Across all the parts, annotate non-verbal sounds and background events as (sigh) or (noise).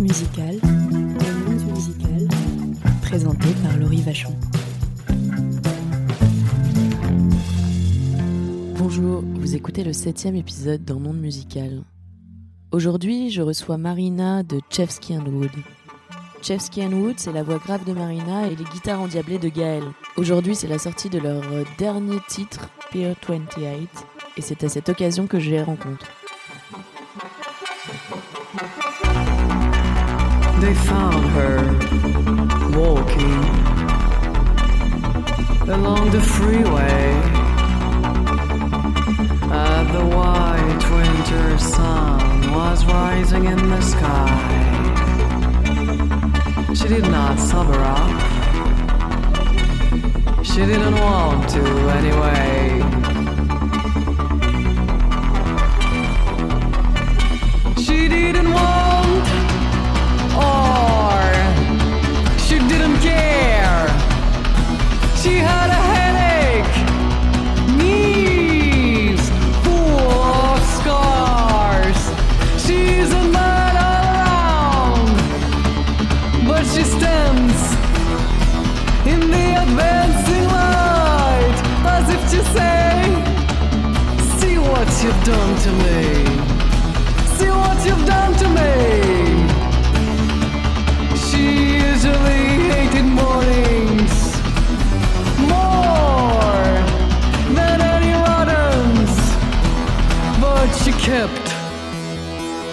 musical, présenté par Laurie Vachon. Bonjour, vous écoutez le septième épisode d'un monde musical. Aujourd'hui, je reçois Marina de Chevsky Wood. Chevsky Wood, c'est la voix grave de Marina et les guitares endiablées de Gaël. Aujourd'hui, c'est la sortie de leur dernier titre, Pier 28, et c'est à cette occasion que je les rencontre. They found her walking along the freeway. Uh, the white winter sun was rising in the sky. She did not sober up. She didn't want to anyway.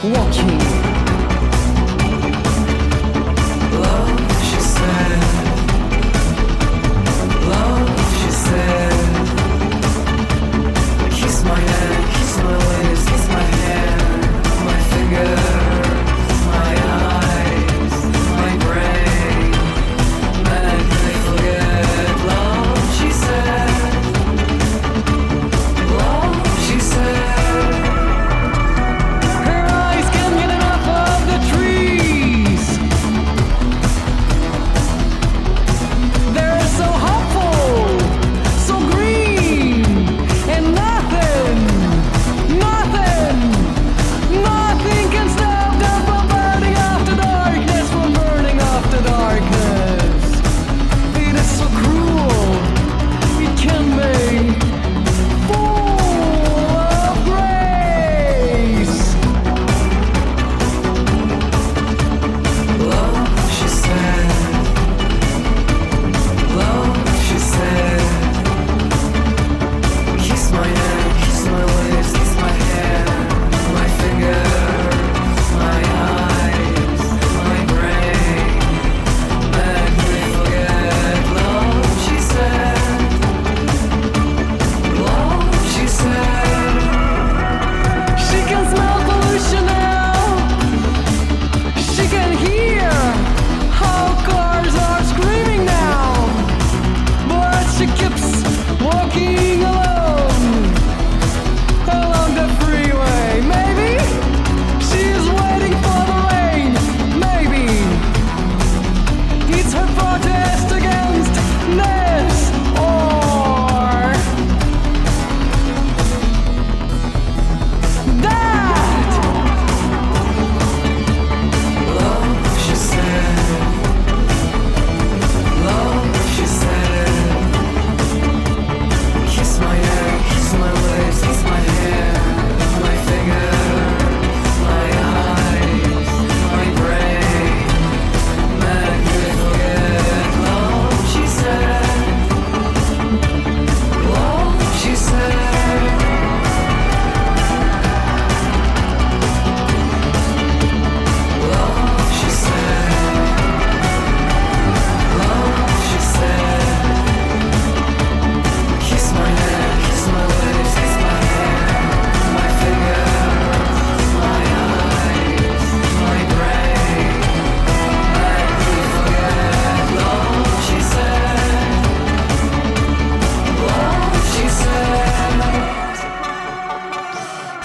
Watching.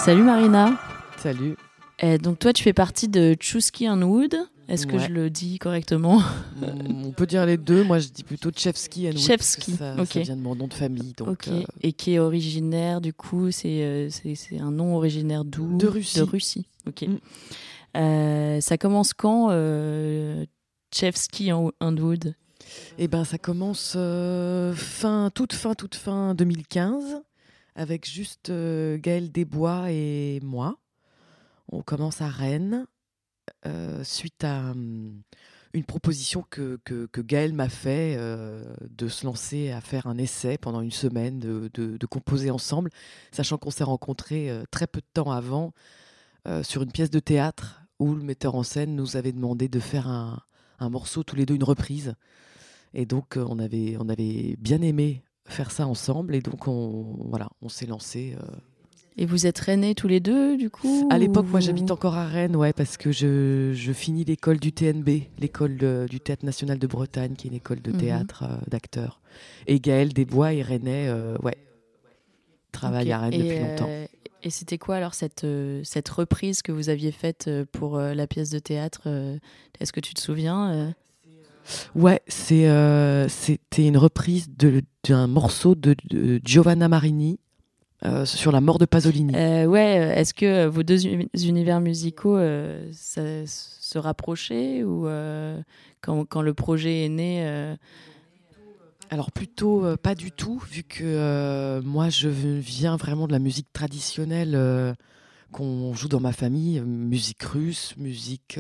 Salut Marina. Salut. Eh, donc toi, tu fais partie de Chusky Wood. Est-ce que Ouais. je le dis correctement Mm, On peut dire les deux. Moi, je dis plutôt Chevsky. and Wood, Chevsky, que Ça, ok. ça vient de mon nom de famille. Donc, euh, Et qui est originaire, du coup, c'est euh, c'est un nom originaire d'où De Russie. De Russie. Ok. Mm. Euh, ça commence quand, euh, Chevsky and Wood? Eh ben, ça commence fin, toute fin, toute fin 2015, avec juste euh, Gaël Desbois et moi. On commence à Rennes, euh, suite à hum, une proposition que, que, que Gaël m'a fait euh, de se lancer à faire un essai pendant une semaine, de, de- de composer ensemble, sachant qu'on s'est rencontrés euh, très peu de temps avant sur une pièce de théâtre où le metteur en scène nous avait demandé de faire un, un morceau tous les deux, une reprise. Et donc, on avait, on avait bien aimé faire ça ensemble. Et donc, on, voilà, on s'est lancé. euh. Et vous êtes rennais tous les deux, du coup À l'époque, ou moi, j'habite encore à Rennes, ouais, parce que je, je finis l'école du TNB, l'école du Théâtre National de Bretagne, qui est une école de Mhm. théâtre euh, d'acteurs. Et Gaël Desbois et Rennais, euh, ouais, travaillent Ok. à Rennes Et, depuis longtemps. euh, et c'était quoi alors cette, cette reprise que vous aviez faite pour la pièce de théâtre Est-ce que tu te souviens Ouais, c'est, euh, c'était une reprise d'un morceau de, de Giovanna Marini euh, sur la mort de Pasolini. Euh, Ouais, est-ce que vos deux uni- univers musicaux ça- se rapprochaient ou quand, quand le projet est né Alors plutôt euh, pas du tout, vu que euh, moi je viens vraiment de la musique traditionnelle euh, qu'on joue dans ma famille, musique russe, musique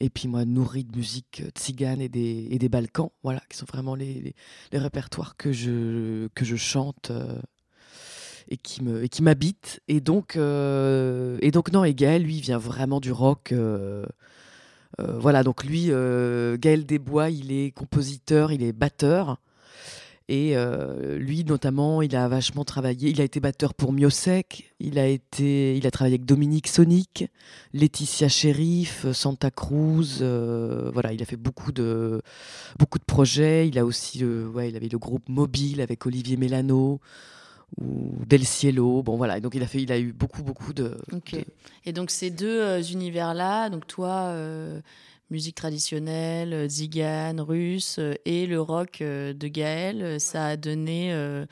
et puis moi nourri de musique euh, tzigane et des, et des Balkans, voilà, qui sont vraiment les, les, répertoires que je que je chante euh, et qui et m'habitent. Et donc euh, et donc non, et Gaël lui vient vraiment du rock. voilà, donc lui, Gaël Desbois, il est compositeur, il est batteur. Et euh, lui, notamment, il a vachement travaillé. Il a été batteur pour Miosek. Il a été, il a travaillé avec Dominique Sonic, Laetitia Sheriff, Santa Cruz. euh, voilà, il a fait beaucoup de, beaucoup de projets. Il a aussi, euh, ouais, il avait le groupe Mobile avec Olivier Mélano ou Del Cielo. Bon, voilà. Et donc il a fait, il a eu beaucoup, beaucoup de. Ok. de- Et donc ces deux euh, univers-là, donc toi, musique traditionnelle, euh, zigane, russe, euh, et le rock euh, de Gaël, ça a donné euh,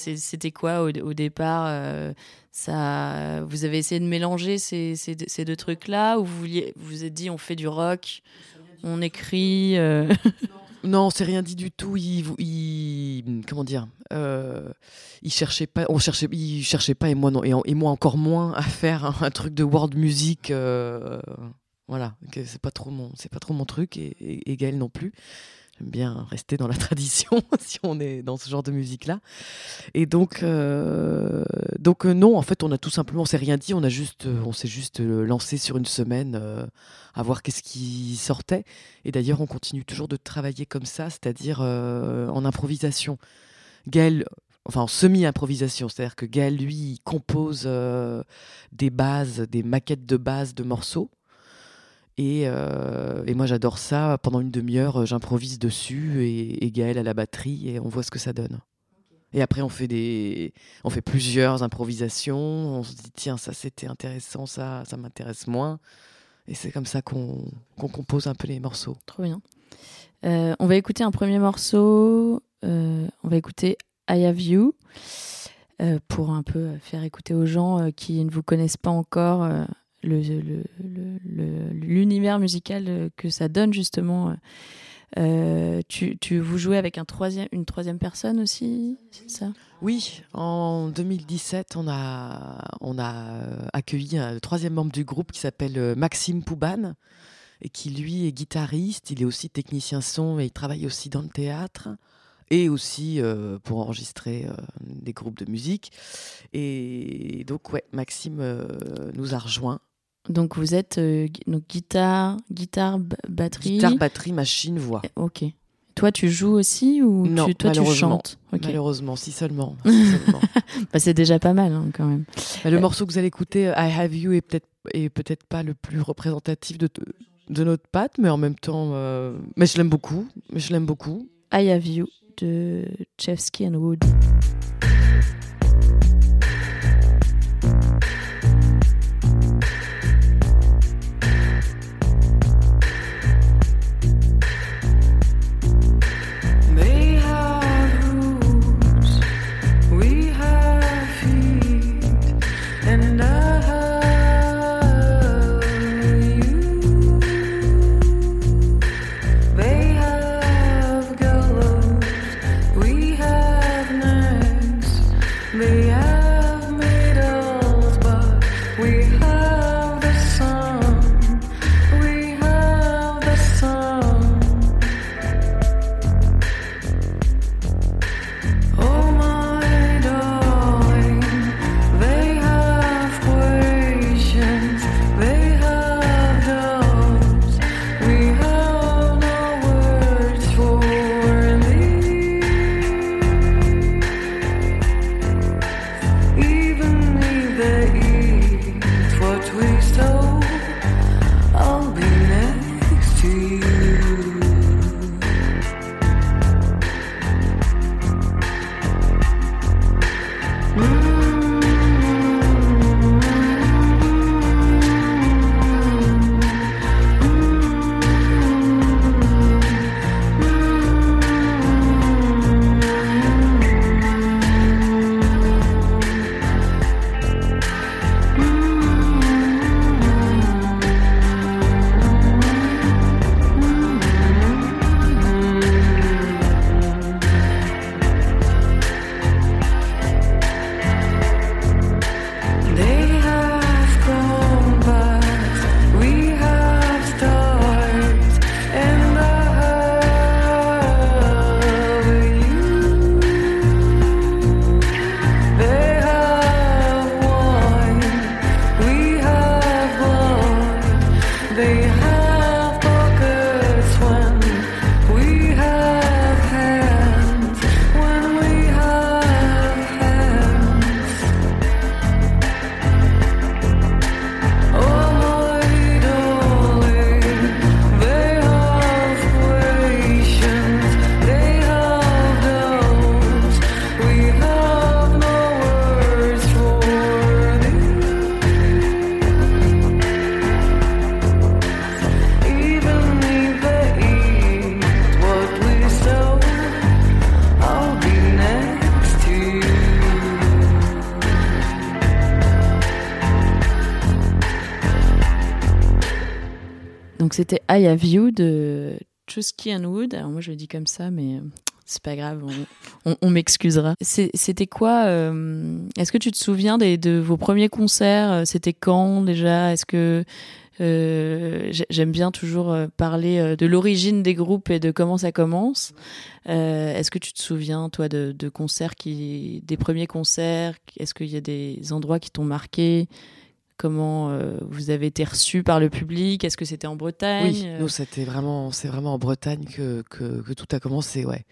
C'était quoi au, au départ ça, Vous avez essayé de mélanger ces, ces deux- ces deux trucs-là ou vous vouliez, vous vous êtes dit on fait du rock, on écrit euh, Non, on s'est rien dit du tout. Il, il- comment dire euh, Il cherchait pas. On cherchait. Il cherchait pas et moi non et, moi encore moins à faire un, truc de world music. euh, voilà, c'est pas trop mon, c'est pas trop mon truc et, et, et Gaël non plus. J'aime bien rester dans la (laughs) tradition (laughs) si on est dans ce genre de musique là. Et donc, euh, donc euh, non, en fait, on a tout simplement, on s'est rien dit. On a juste, euh, on s'est juste lancé sur une semaine à voir qu'est-ce qui sortait. Et d'ailleurs, on continue toujours de travailler comme ça, c'est-à-dire en improvisation. Gaël, enfin en semi-improvisation, c'est-à-dire que Gaël, lui, compose des bases, des maquettes de bases de morceaux. Et, euh, et moi, j'adore ça. Pendant une demi-heure, euh, j'improvise dessus et, et Gaël à la batterie et on voit ce que ça donne. Et après, on fait, des, on fait plusieurs improvisations. On se dit, tiens, ça c'était intéressant, ça, ça m'intéresse moins. Et c'est comme ça qu'on qu'on compose un peu les morceaux. Trop bien. Euh, on va écouter un premier morceau. euh, on va écouter I Have You euh, pour un peu faire écouter aux gens qui ne vous connaissent pas encore euh, l'univers musical euh, que ça donne justement. Euh, tu, tu, vous jouez avec un troisième, une troisième personne aussi, c'est ça? Oui, en 2017, on a, on a euh, accueilli un troisième membre du groupe qui s'appelle euh, Maxime Pouban et qui lui est guitariste, il est aussi technicien son et il travaille aussi dans le théâtre et aussi euh, pour enregistrer euh, des groupes de musique. Et donc ouais, Maxime euh, nous a rejoint. Donc vous êtes euh, donc guitare, guitare, b- batterie. Guitare, batterie, machine, voix. Ok. Toi, tu joues aussi ou Non, tu, toi tu malheureusement. chantes? Ok. Malheureusement, si seulement. (laughs) si seulement. Bah, c'est déjà pas mal hein, quand même. Bah, le morceau que vous allez écouter, I Have You, est peut-être est peut-être pas le plus représentatif de, de notre patte, mais en même temps, euh, mais je l'aime beaucoup. Mais je l'aime beaucoup. I Have You de Chevsky and Wood. Donc c'était I Have You de Chusky and Wood. Alors moi je le dis comme ça, mais c'est pas grave, on, m'excusera. C'était quoi euh, Est-ce que tu te souviens des, de vos premiers concerts? Euh, C'était quand déjà? Est-ce que euh, j'ai- j'aime bien toujours parler de l'origine des groupes et de comment ça commence. Est-ce que tu te souviens toi de concerts qui, des premiers concerts? Est-ce qu'il y a des endroits qui t'ont marqué? Comment euh, vous avez été reçus par le public? Est-ce que c'était en Bretagne? Oui, nous c'était vraiment, c'est vraiment en Bretagne que, que, tout a commencé, ouais.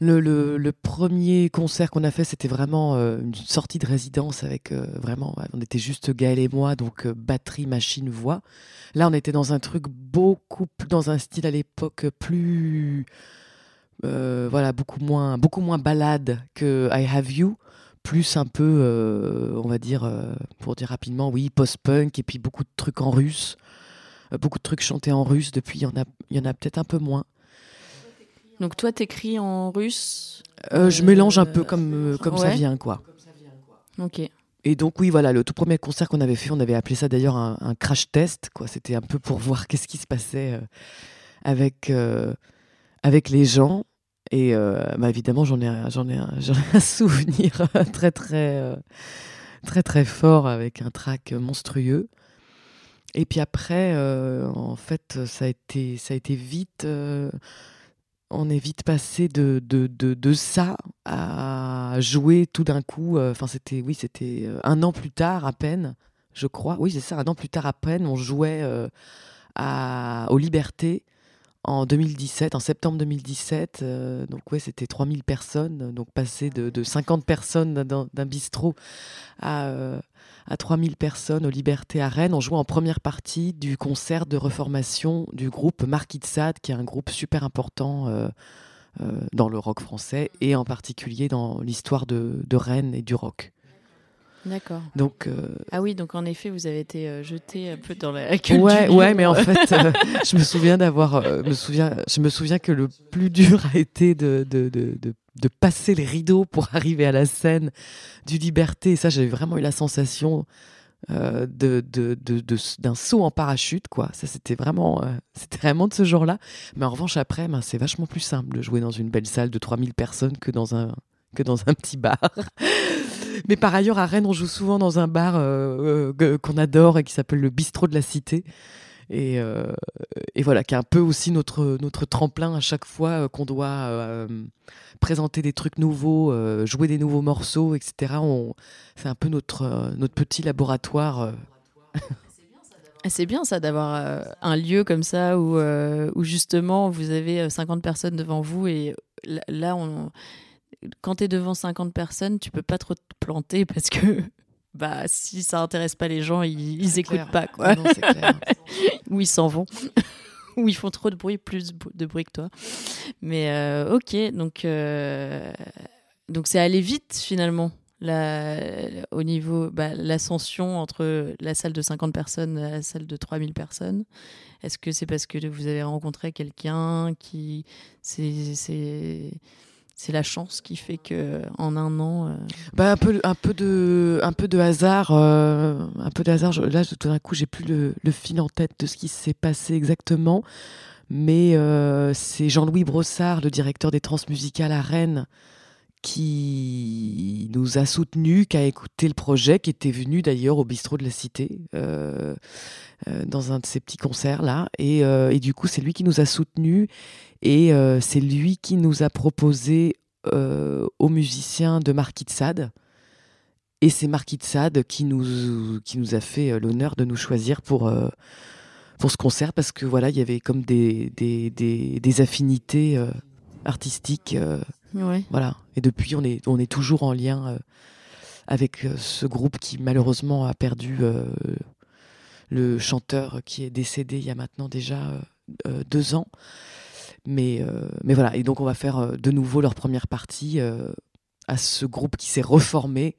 Le, le, premier concert qu'on a fait, c'était vraiment euh, une sortie de résidence avec euh, vraiment, on était juste Gaël et moi, donc batterie, machine, voix. Là, on était dans un truc beaucoup, plus- dans un style à l'époque plus, voilà, beaucoup moins, beaucoup moins balade que I Have You. Plus un peu, euh, on va dire, euh, pour dire rapidement, oui, post-punk, et puis beaucoup de trucs en russe. Euh, beaucoup de trucs chantés en russe. Depuis, il y en a, il y en a peut-être un peu moins. Donc toi t'écris en russe je mélange un peu comme, comme ça vient, quoi. Ok. Et donc, oui, voilà, le tout premier concert qu'on avait fait, on avait appelé ça d'ailleurs un, un crash test, quoi. C'était un peu pour (laughs) voir qu'est-ce qui se passait avec, avec les gens. Et euh, bah, évidemment, j'en ai, j'en ai, un- j'en ai un (laughs) souvenir très, très, euh, très, très fort avec un track monstrueux. Et puis après, euh, en fait, ça a été, ça a été vite. euh, on est vite passé de, de, de, de ça à jouer tout d'un coup. euh, Enfin, c'était, oui, c'était euh, un an plus tard à peine, je crois. Oui, c'est ça, un an plus tard à peine, on jouait euh, à, aux Libertés en 2017, en septembre 2017. euh, donc, ouais, c'était 3000 personnes. Donc, passer de, de 50 personnes d'un bistrot à, euh, à 3000 personnes aux Libertés à Rennes. On jouait en première partie du concert de reformation du groupe Marquis qui est un groupe super important euh, euh, dans le rock français et en particulier dans l'histoire de Rennes et du rock. D'accord. Donc, euh, Ah oui, donc en effet, vous avez été euh, jeté un peu dans la (laughs) ouais, culture. ouais, mais en fait, euh, (laughs) je me souviens d'avoir, euh, me souviens, je me souviens que le plus dur a été de, de, de, de, de passer les rideaux pour arriver à la scène du Liberté. Et ça, j'ai vraiment eu la sensation euh, de, de, de, de- d'un saut en parachute, quoi. Ça, c'était vraiment, euh, c'était vraiment de ce genre-là. Mais en revanche, après, ben, c'est vachement plus simple de jouer dans une belle salle de 3000 personnes que dans un, que dans un petit bar. Mais par ailleurs, à Rennes, on joue souvent dans un bar euh, euh, qu'on adore et qui s'appelle le Bistrot de la Cité. Et, euh, et voilà, qui est un peu aussi notre, notre tremplin à chaque fois qu'on doit présenter des trucs nouveaux, jouer des nouveaux morceaux, etc. C'est un peu notre, notre petit laboratoire. Ah, C'est bien ça d'avoir un lieu comme ça où, où justement vous avez euh, 50 personnes devant vous et là, on, quand tu es devant 50 personnes, tu peux pas trop te planter (laughs) parce que bah, si ça intéresse pas les gens, ils, ils écoutent clair. pas quoi. Non, clair. (laughs) ou ils s'en vont. (laughs) ou ils font trop de bruit, plus de bruit que toi. Mais euh, ok, donc euh, donc c'est allé vite finalement. La, au niveau bah, l'ascension entre la salle de 50 personnes et la salle de 3000 personnes est-ce que c'est parce que vous avez rencontré quelqu'un qui c'est c'est la chance qui fait que en un an euh, Bah, un, peu, un, peu de, un peu de hasard. euh, un peu de hasard. Là, tout d'un coup, j'ai plus le, le fil en tête de ce qui s'est passé exactement. Mais euh, c'est Jean-Louis Brossard, le directeur des transmusicales à Rennes, qui nous a soutenus, qui a écouté le projet, qui était venu d'ailleurs au bistrot de la Cité, euh, euh, dans un de ces petits concerts là. Et, euh, et du coup, c'est lui qui nous a soutenus. Et c'est lui qui nous a proposé aux musiciens de Marquis de Sade. Et c'est Marquis de Sade qui nous, qui nous a fait l'honneur de nous choisir pour, pour ce concert parce que voilà, il y avait comme des, des, des, affinités artistiques. Ouais voilà. Et depuis, on est, on est toujours en lien euh, avec euh, ce groupe qui malheureusement a perdu euh, le chanteur qui est décédé il y a maintenant déjà euh, deux ans. Mais, mais voilà, et donc on va faire de nouveau leur première partie à ce groupe qui s'est reformé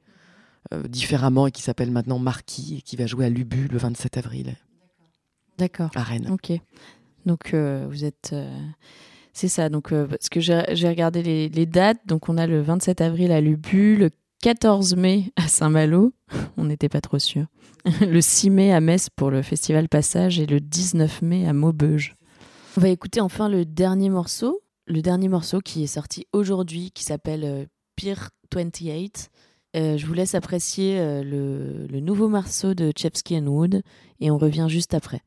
différemment et qui s'appelle maintenant Marquis et qui va jouer à Lubu le 27 avril d'accord à Rennes. Ok. Donc vous êtes. C'est ça. Donc euh, parce que j'ai regardé les, dates. Donc on a le 27 avril à Lubu, le 14 mai à Saint-Malo, (laughs) on n'était pas trop sûr. (laughs) Le 6 mai à Metz pour le festival Passage et le 19 mai à Maubeuge. On va écouter enfin le dernier morceau, le dernier morceau qui est sorti aujourd'hui, qui s'appelle euh, Pier 28. Euh, je vous laisse apprécier le, nouveau morceau de Chepsky Wood et on revient juste après.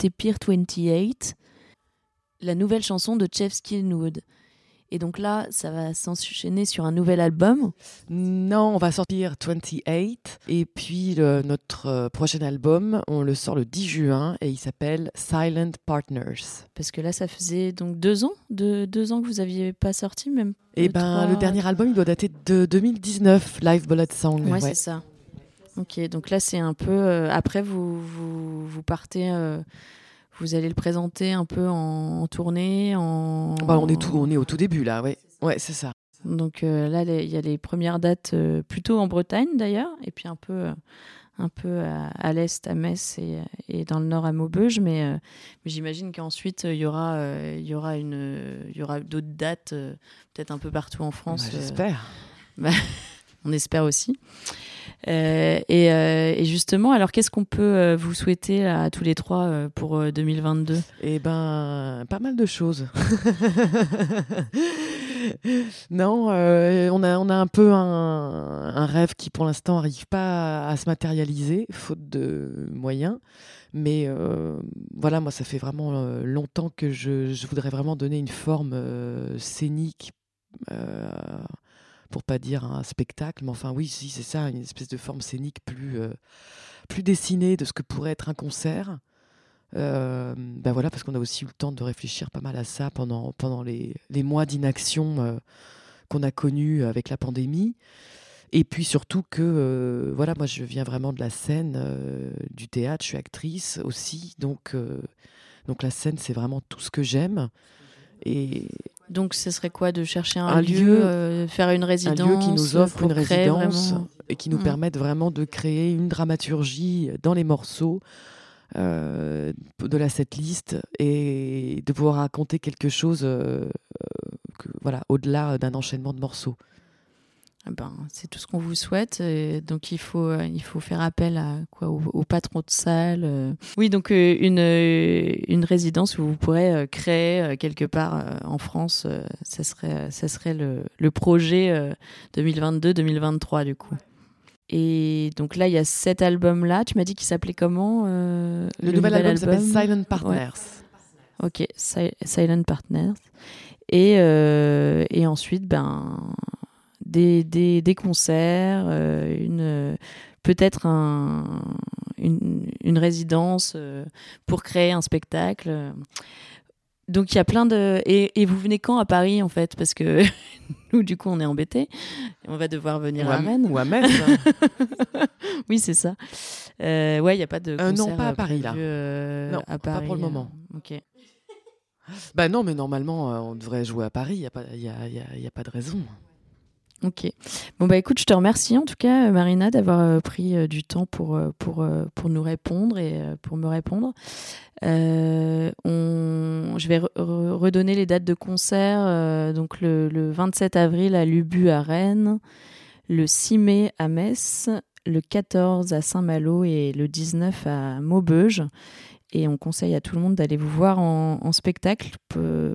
D'écouter Pier 28, la nouvelle chanson de Chef Skinwood. Et donc là, ça va s'enchaîner sur un nouvel album. Non, on va sortir 28 et puis le- notre euh, prochain album, on le sort le 10 juin et il s'appelle Silent Partners. Parce que là, ça faisait donc deux ans, de, deux ans que vous aviez pas sorti même. Et Le ben trois- le dernier album, il doit dater de 2019, Live Bullet Song. Ouais, ouais. c'est ça. Ok, donc là, c'est un peu. euh, après, vous, vous, vous partez. euh, vous allez le présenter un peu en, en tournée. En... Bah, on est tout, on est au tout début là, ouais. Ouais, c'est ça. Donc euh, là, il y a les premières dates plutôt en Bretagne d'ailleurs, et puis un peu, un peu à, à l'est à Metz et, et, dans le nord à Maubeuge, mais, mais j'imagine qu'ensuite il y aura, il y aura une, il y aura d'autres dates, peut-être un peu partout en France. Bah, J'espère. Bah, (laughs) on espère aussi. Euh, et, euh, et, justement, alors qu'est-ce qu'on peut euh, vous souhaiter à tous les trois pour 2022 Eh ben, pas mal de choses. (laughs) non, on, a, on a un peu un, rêve qui pour l'instant n'arrive pas à, se matérialiser, faute de moyens. Mais voilà, moi, ça fait vraiment longtemps que je, voudrais vraiment donner une forme scénique pour pas dire un spectacle, mais enfin oui, si c'est ça, une espèce de forme scénique plus, euh, plus dessinée de ce que pourrait être un concert. Euh, ben voilà, parce qu'on a aussi eu le temps de réfléchir pas mal à ça pendant, pendant les, les mois d'inaction euh, qu'on a connus avec la pandémie. Et puis surtout que, voilà, moi je viens vraiment de la scène, du théâtre, je suis actrice aussi, donc, donc la scène c'est vraiment tout ce que j'aime. Et donc, ce serait quoi de chercher un, un lieu, euh, faire une résidence, un lieu qui nous offre une résidence vraiment... et qui nous mmh. permette vraiment de créer une dramaturgie dans les morceaux euh, de la setlist et de pouvoir raconter quelque chose, euh, que, voilà, au-delà d'un enchaînement de morceaux. Ben, c'est tout ce qu'on vous souhaite. Et donc il faut, euh, il faut faire appel à quoi, au, au patron de salle. Euh. Oui, donc euh, une, une résidence où vous pourrez créer quelque part en France. ça serait, ça serait le, le projet 2022-2023 du coup. Et donc là, il y a cet album-là. Tu m'as dit qu'il s'appelait comment le, le, nouvel, album, album s'appelle Silent Partners. Ouais. Ok, si Silent Partners. Et, et ensuite, ben des, des, des concerts, euh, une, peut-être un, une, une, résidence euh, pour créer un spectacle. Donc il y a plein de... Et, et, vous venez quand à Paris en fait? Parce que (laughs) nous du coup on est embêtés. On va devoir venir ou à, Rennes. Ou à Metz. (laughs) oui c'est ça. Euh, ouais il n'y a pas de... Euh, non pas à Paris là. non à Paris, pas pour le moment. ok. Bah non mais normalement on devrait jouer à Paris. Il n'y a, pas, y a, y a, y a pas de raison. Ok. Bon bah écoute, je te remercie en tout cas Marina d'avoir euh, pris euh, du temps pour euh, pour pour nous répondre et pour me répondre. Euh, on, je vais re redonner les dates de concert. donc le, le, 27 avril à Lubu à Rennes, le 6 mai à Metz, le 14 à Saint-Malo et le 19 à Maubeuge. Et on conseille à tout le monde d'aller vous voir en, en spectacle.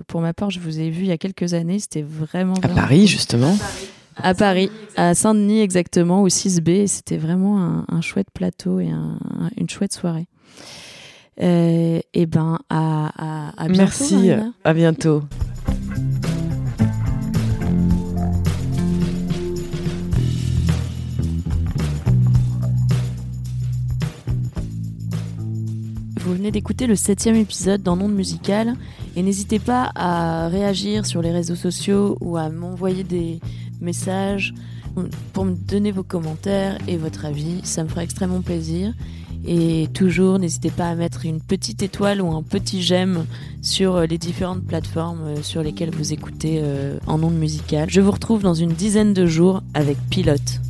Pour ma part, je vous ai vu il y a quelques années. C'était vraiment, À Paris, justement. À Paris. À Paris, à Saint-Denis exactement, au 6B. C'était vraiment un, un, chouette plateau et un, une chouette soirée. Euh, et ben, à, à, à bientôt. Merci, Marina. à bientôt. Vous venez d'écouter le septième épisode dans Monde Musical et n'hésitez pas à réagir sur les réseaux sociaux ou à m'envoyer des messages pour me donner vos commentaires et votre avis. Ça me fera extrêmement plaisir. Et toujours, n'hésitez pas à mettre une petite étoile ou un petit j'aime sur les différentes plateformes sur lesquelles vous écoutez euh, en ondes musicales. Je vous retrouve dans une dizaine de jours avec Pilote.